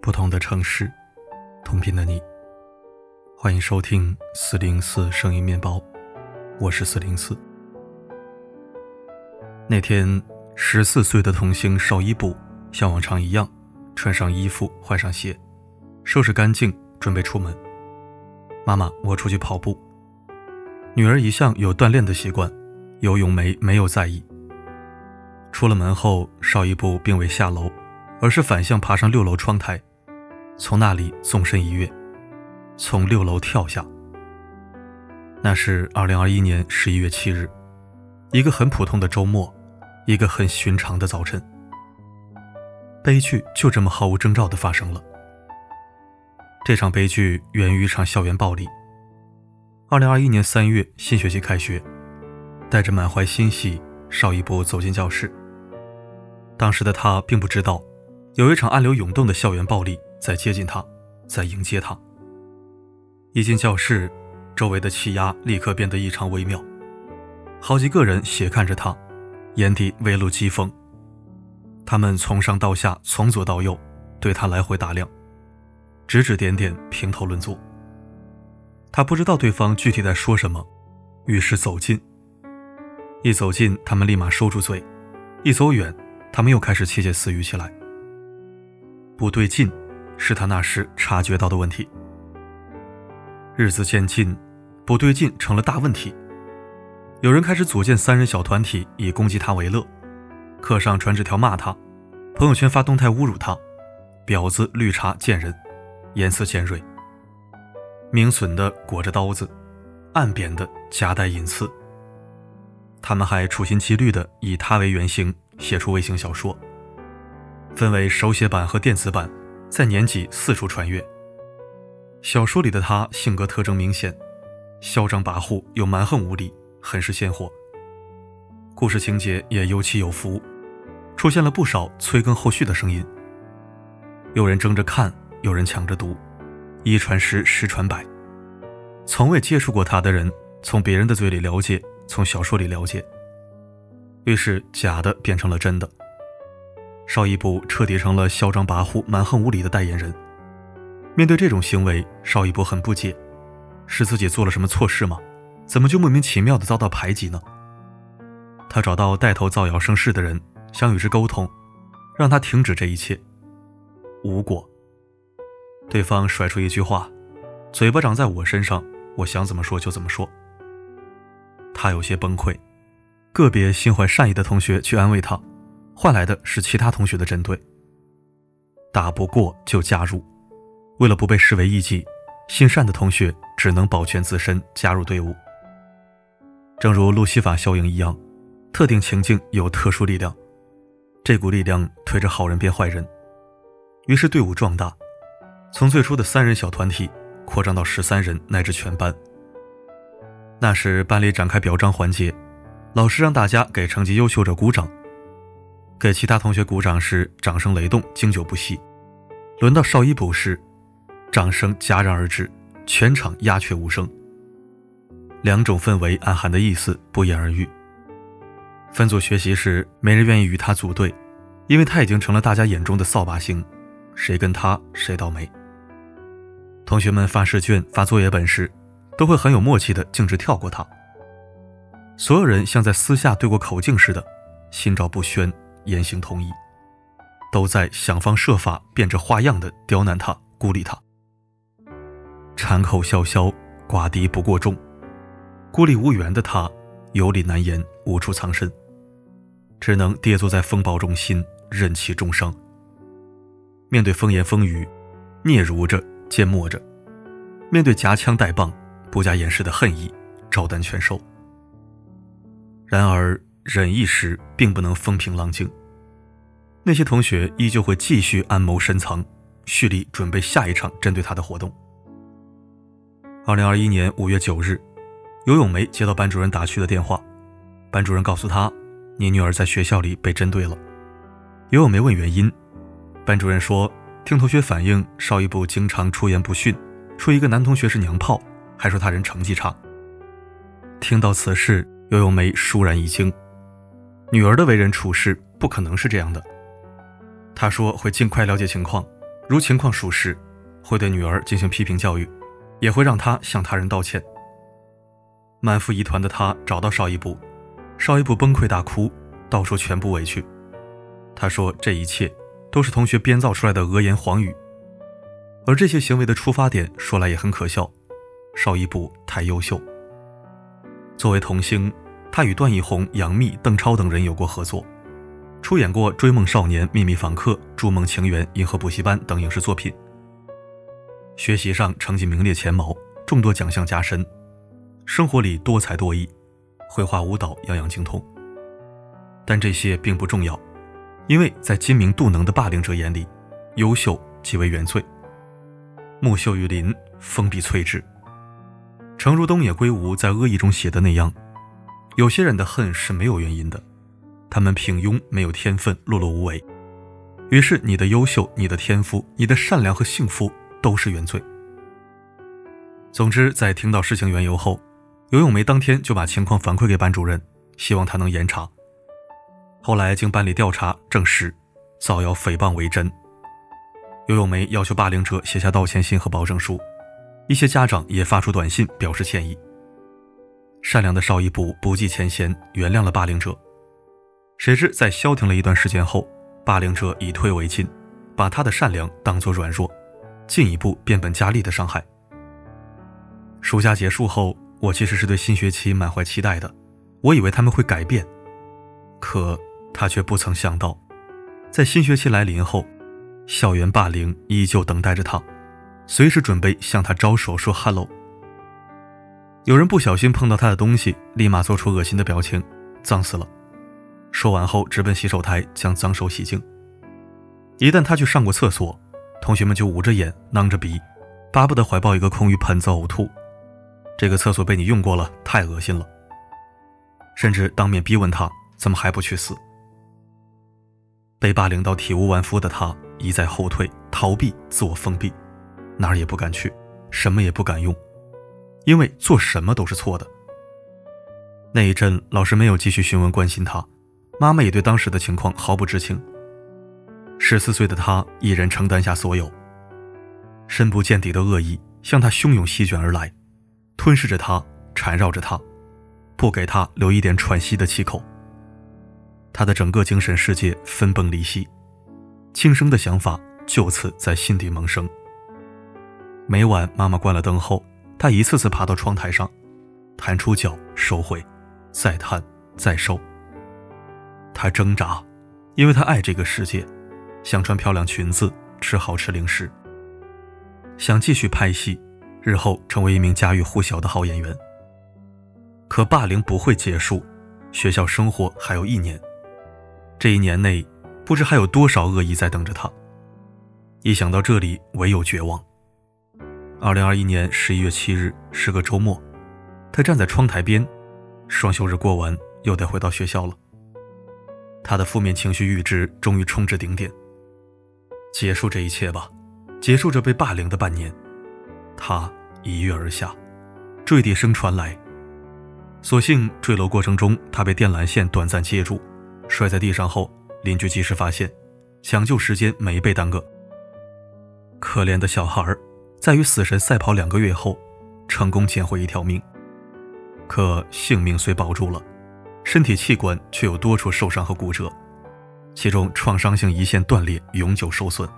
不同的城市，同频的你。欢迎收听四零四声音面包，我是四零四。那天，十四岁的童星邵一步像往常一样，穿上衣服，换上鞋，收拾干净，准备出门。妈妈，我出去跑步。女儿一向有锻炼的习惯，游泳没没有在意。出了门后，邵一步并未下楼，而是反向爬上六楼窗台。从那里纵身一跃，从六楼跳下。那是二零二一年十一月七日，一个很普通的周末，一个很寻常的早晨。悲剧就这么毫无征兆的发生了。这场悲剧源于一场校园暴力。二零二一年三月，新学期开学，带着满怀欣喜，邵一波走进教室。当时的他并不知道，有一场暗流涌动的校园暴力。在接近他，在迎接他。一进教室，周围的气压立刻变得异常微妙，好几个人斜看着他，眼底微露讥讽。他们从上到下，从左到右，对他来回打量，指指点点，评头论足。他不知道对方具体在说什么，于是走近。一走近，他们立马收住嘴；一走远，他们又开始窃窃私语起来。不对劲。是他那时察觉到的问题。日子渐近，不对劲成了大问题。有人开始组建三人小团体，以攻击他为乐，课上传纸条骂他，朋友圈发动态侮辱他，婊子、绿茶、贱人，言辞尖锐。明损的裹着刀子，暗贬的夹带隐刺。他们还处心积虑地以他为原型写出微型小说，分为手写版和电子版。在年级四处传阅。小说里的他性格特征明显，嚣张跋扈又蛮横无理，很是鲜活。故事情节也有起有伏，出现了不少催更后续的声音。有人争着看，有人抢着读，一传十，十传百。从未接触过他的人，从别人的嘴里了解，从小说里了解，于是假的变成了真的。邵一步彻底成了嚣张跋扈、蛮横无理的代言人。面对这种行为，邵一步很不解：是自己做了什么错事吗？怎么就莫名其妙的遭到排挤呢？他找到带头造谣生事的人，想与之沟通，让他停止这一切。无果。对方甩出一句话：“嘴巴长在我身上，我想怎么说就怎么说。”他有些崩溃。个别心怀善意的同学去安慰他。换来的是其他同学的针对。打不过就加入，为了不被视为异己，心善的同学只能保全自身，加入队伍。正如路西法效应一样，特定情境有特殊力量，这股力量推着好人变坏人，于是队伍壮大，从最初的三人小团体扩张到十三人乃至全班。那时班里展开表彰环节，老师让大家给成绩优秀者鼓掌。给其他同学鼓掌时，掌声雷动，经久不息。轮到邵一补时，掌声戛然而止，全场鸦雀无声。两种氛围暗含的意思不言而喻。分组学习时，没人愿意与他组队，因为他已经成了大家眼中的扫把星，谁跟他谁倒霉。同学们发试卷、发作业本时，都会很有默契的径直跳过他。所有人像在私下对过口径似的，心照不宣。言行统一，都在想方设法变着花样的刁难他、孤立他。缠口笑笑，寡敌不过众，孤立无援的他，有理难言，无处藏身，只能跌坐在风暴中心，任其重伤。面对风言风语，嗫嚅着，缄默着；面对夹枪带棒，不加掩饰的恨意，照单全收。然而。忍一时，并不能风平浪静。那些同学依旧会继续暗谋深藏，蓄力准备下一场针对他的活动。二零二一年五月九日，游咏梅接到班主任打去的电话，班主任告诉他：“你女儿在学校里被针对了。”游泳梅问原因，班主任说：“听同学反映，邵一部经常出言不逊，说一个男同学是娘炮，还说他人成绩差。听到此事，尤咏梅倏然一惊，女儿的为人处事不可能是这样的。她说会尽快了解情况，如情况属实，会对女儿进行批评教育，也会让她向他人道歉。满腹疑团的她找到邵一部，邵一部崩溃大哭，道出全部委屈。他说这一切都是同学编造出来的恶言谎语，而这些行为的出发点说来也很可笑，邵一部太优秀。作为童星，他与段奕宏、杨幂、邓超等人有过合作，出演过《追梦少年》《秘密访客》《筑梦情缘》《银河补习班》等影视作品。学习上成绩名列前茅，众多奖项加身；生活里多才多艺，绘画、舞蹈样样精通。但这些并不重要，因为在精明妒能的霸凌者眼里，优秀即为原罪。木秀于林，风必摧之。诚如东野圭吾在《恶意》中写的那样，有些人的恨是没有原因的，他们平庸，没有天分，碌碌无为。于是，你的优秀、你的天赋、你的善良和幸福都是原罪。总之，在听到事情缘由后，尤咏梅当天就把情况反馈给班主任，希望他能严查。后来经班里调查证实，造谣诽谤为真。尤咏梅要求霸凌者写下道歉信和保证书。一些家长也发出短信表示歉意。善良的邵一步不计前嫌，原谅了霸凌者。谁知在消停了一段时间后，霸凌者以退为进，把他的善良当作软弱，进一步变本加厉的伤害。暑假结束后，我其实是对新学期满怀期待的，我以为他们会改变，可他却不曾想到，在新学期来临后，校园霸凌依旧等待着他。随时准备向他招手说 “hello”。有人不小心碰到他的东西，立马做出恶心的表情，脏死了。说完后直奔洗手台将脏手洗净。一旦他去上过厕所，同学们就捂着眼、囔着鼻，巴不得怀抱一个空鱼盆子呕吐。这个厕所被你用过了，太恶心了。甚至当面逼问他怎么还不去死。被霸凌到体无完肤的他一再后退、逃避、自我封闭。哪儿也不敢去，什么也不敢用，因为做什么都是错的。那一阵，老师没有继续询问关心他，妈妈也对当时的情况毫不知情。十四岁的他一人承担下所有，深不见底的恶意向他汹涌席卷而来，吞噬着他，缠绕着他，不给他留一点喘息的气口。他的整个精神世界分崩离析，轻生的想法就此在心底萌生。每晚，妈妈关了灯后，他一次次爬到窗台上，弹出脚，收回，再弹，再收。他挣扎，因为他爱这个世界，想穿漂亮裙子，吃好吃零食，想继续拍戏，日后成为一名家喻户晓的好演员。可霸凌不会结束，学校生活还有一年，这一年内，不知还有多少恶意在等着他。一想到这里，唯有绝望。二零二一年十一月七日是个周末，他站在窗台边，双休日过完，又得回到学校了。他的负面情绪阈值终于冲至顶点。结束这一切吧，结束这被霸凌的半年。他一跃而下，坠地声传来。所幸坠楼过程中，他被电缆线短暂接住，摔在地上后，邻居及时发现，抢救时间没被耽搁。可怜的小孩。在与死神赛跑两个月后，成功捡回一条命。可性命虽保住了，身体器官却有多处受伤和骨折，其中创伤性胰腺断裂，永久受损。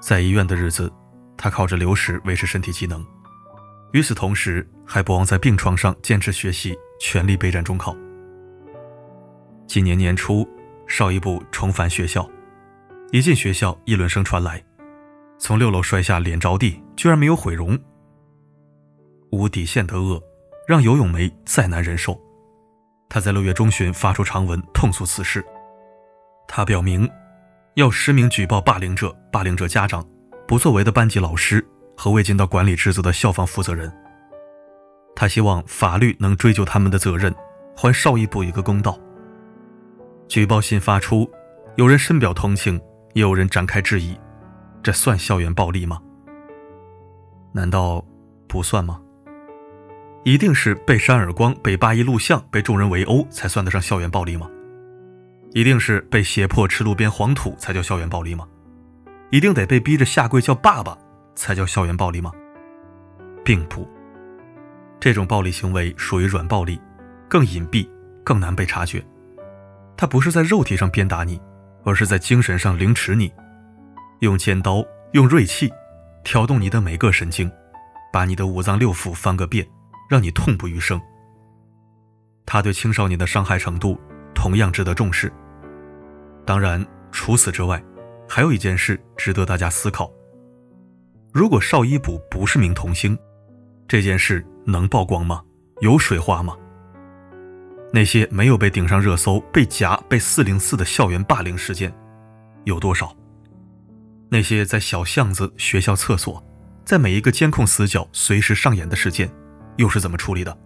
在医院的日子，他靠着流食维持身体机能，与此同时还不忘在病床上坚持学习，全力备战中考。今年年初，邵一部重返学校，一进学校，议论声传来。从六楼摔下，脸着地，居然没有毁容。无底线的恶，让尤咏梅再难忍受。他在六月中旬发出长文痛诉此事。他表明，要实名举报霸凌者、霸凌者家长、不作为的班级老师和未尽到管理职责的校方负责人。他希望法律能追究他们的责任，还邵一部一个公道。举报信发出，有人深表同情，也有人展开质疑。这算校园暴力吗？难道不算吗？一定是被扇耳光、被扒衣录像、被众人围殴才算得上校园暴力吗？一定是被胁迫吃路边黄土才叫校园暴力吗？一定得被逼着下跪叫爸爸才叫校园暴力吗？并不。这种暴力行为属于软暴力，更隐蔽，更难被察觉。它不是在肉体上鞭打你，而是在精神上凌迟你，用尖刀，用锐器，挑动你的每个神经，把你的五脏六腑翻个遍，让你痛不欲生。他对青少年的伤害程度同样值得重视。当然，除此之外，还有一件事值得大家思考：如果邵一卜不是名童星，这件事能曝光吗？有水花吗？那些没有被顶上热搜、被夹、被四零四的校园霸凌事件有多少？那些在小巷子、学校厕所，在每一个监控死角随时上演的事件，又是怎么处理的？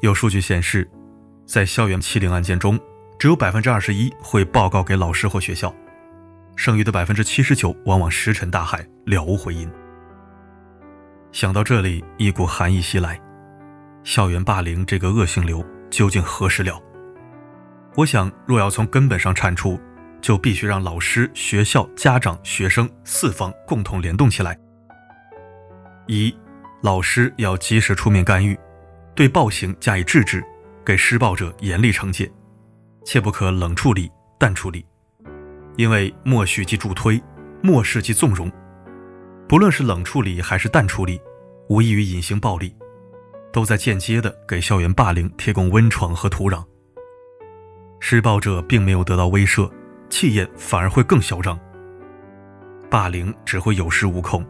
有数据显示，在校园欺凌案件中，只有百分之二十一会报告给老师或学校，剩余的百分之七十九往往石沉大海，了无回音。想到这里，一股寒意袭来。校园霸凌这个恶性瘤究竟何时了？我想，若要从根本上铲除，就必须让老师、学校、家长、学生四方共同联动起来。一，老师要及时出面干预，对暴行加以制止，给施暴者严厉惩戒，切不可冷处理、淡处理，因为默许即助推，漠视即纵容。不论是冷处理还是淡处理，无异于隐形暴力。都在间接的给校园霸凌提供温床和土壤。施暴者并没有得到威慑，气焰反而会更嚣张。霸凌只会有恃无恐，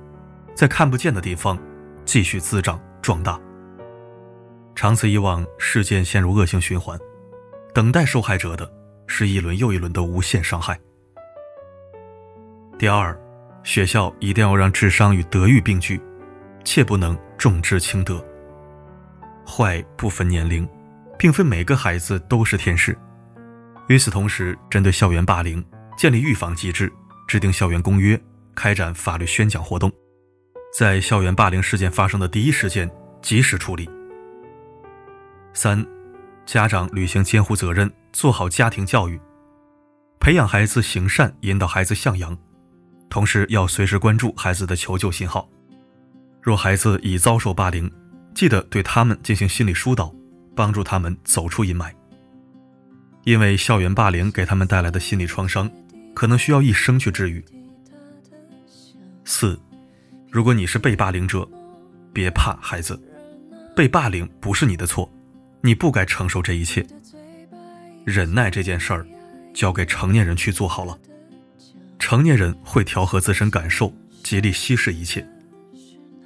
在看不见的地方继续滋长壮大。长此以往，事件陷入恶性循环，等待受害者的是一轮又一轮的无限伤害。第二，学校一定要让智商与德育并举，切不能重智轻德。坏不分年龄，并非每个孩子都是天使。与此同时，针对校园霸凌，建立预防机制，制定校园公约，开展法律宣讲活动，在校园霸凌事件发生的第一时间及时处理。三，家长履行监护责任，做好家庭教育，培养孩子行善，引导孩子向阳，同时要随时关注孩子的求救信号。若孩子已遭受霸凌，记得对他们进行心理疏导，帮助他们走出阴霾。因为校园霸凌给他们带来的心理创伤，可能需要一生去治愈。四，如果你是被霸凌者，别怕，孩子，被霸凌不是你的错，你不该承受这一切。忍耐这件事儿，交给成年人去做好了。成年人会调和自身感受，极力稀释一切，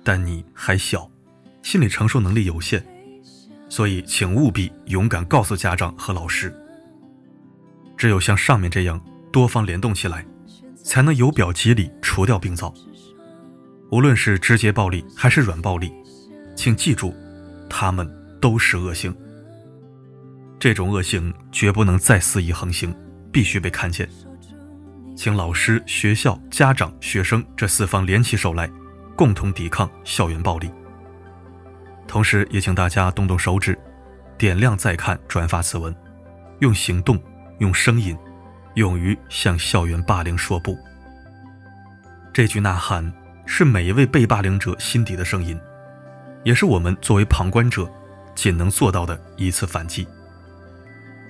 但你还小。心理承受能力有限，所以请务必勇敢告诉家长和老师。只有像上面这样多方联动起来，才能由表及里除掉病灶。无论是直接暴力还是软暴力，请记住，他们都是恶性。这种恶行绝不能再肆意横行，必须被看见。请老师、学校、家长、学生这四方联起手来，共同抵抗校园暴力。同时，也请大家动动手指，点亮再看、转发此文，用行动、用声音，勇于向校园霸凌说不。这句呐喊是每一位被霸凌者心底的声音，也是我们作为旁观者仅能做到的一次反击。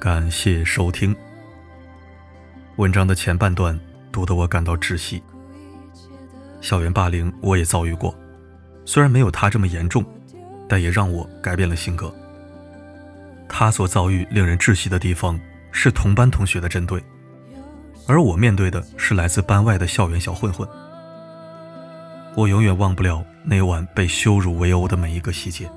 感谢收听。文章的前半段读得我感到窒息。校园霸凌我也遭遇过，虽然没有他这么严重，但也让我改变了性格。他所遭遇令人窒息的地方是同班同学的针对，而我面对的是来自班外的校园小混混。我永远忘不了那晚被羞辱围殴的每一个细节，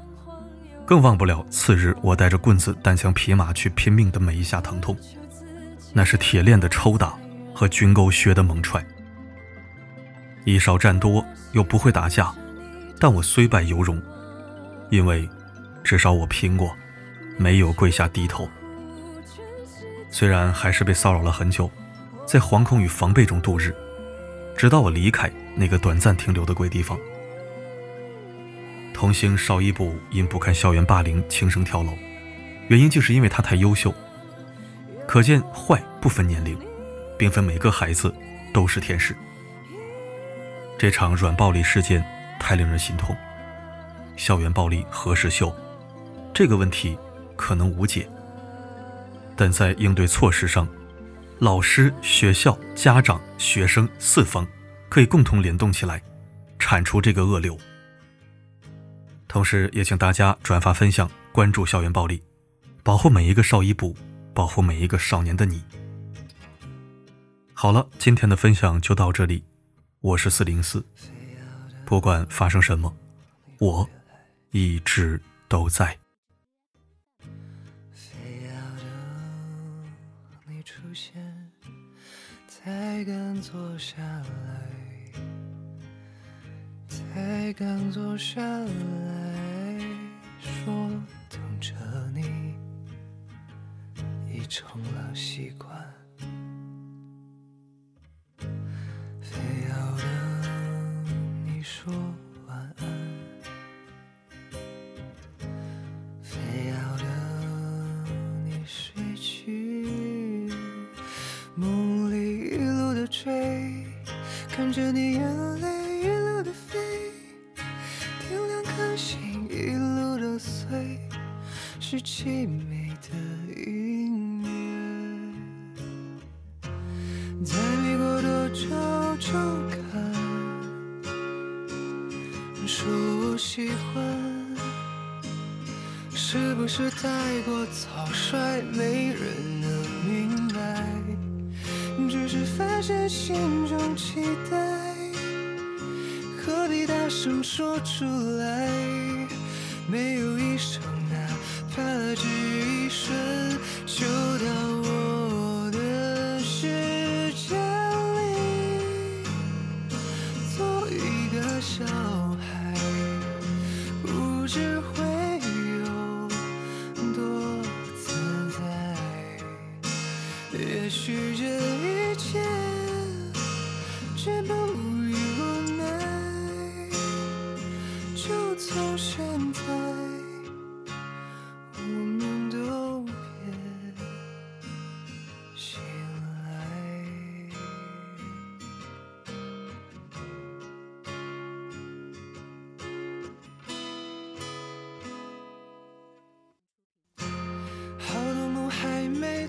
更忘不了次日我带着棍子单枪匹马去拼命的每一下疼痛。那是铁链的抽打和军沟靴的猛踹。以少战多又不会打架，但我虽败犹荣，因为至少我拼过，没有跪下低头。虽然还是被骚扰了很久，在惶恐与防备中度日，直到我离开那个短暂停留的鬼地方。同行少一步因不堪校园霸凌轻生跳楼，原因就是因为他太优秀。可见坏不分年龄，并非每个孩子都是天使。这场软暴力事件太令人心痛。校园暴力何时休？这个问题可能无解。但在应对措施上，老师、学校、家长、学生四方可以共同联动起来，铲除这个恶瘤。同时，也请大家转发分享，关注校园暴力，保护每一个少一部。保护每一个少年的你。好了，今天的分享就到这里。我是四零四，不管发生什么，我一直都在。才敢坐下来，才敢坐下来说等着你。已成了习惯，是凄美的音乐。在美国多久就看，说我喜欢，是不是太过草率，没人能明白？只是发现心中期待，何必大声说出来？没有一声，就到。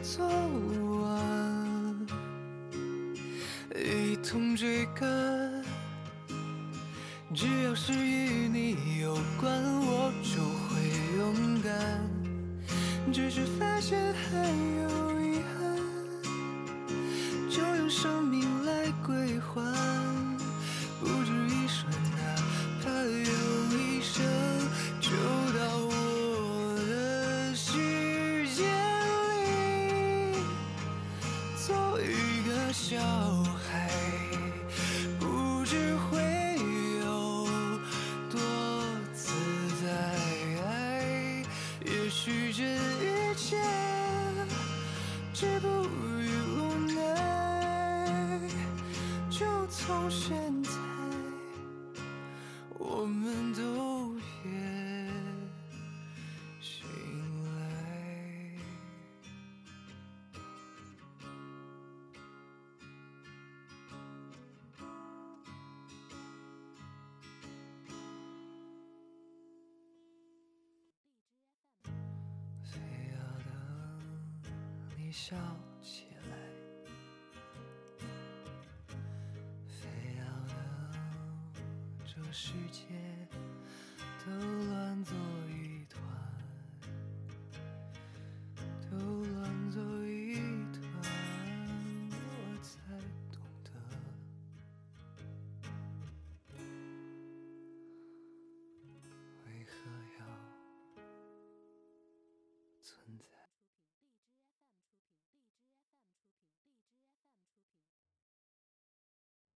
做完，一同追赶。只要是与你有关，我就会勇敢。只是发现还有遗憾，就用生命现在我们都也醒来。非要等你笑起。世界都乱作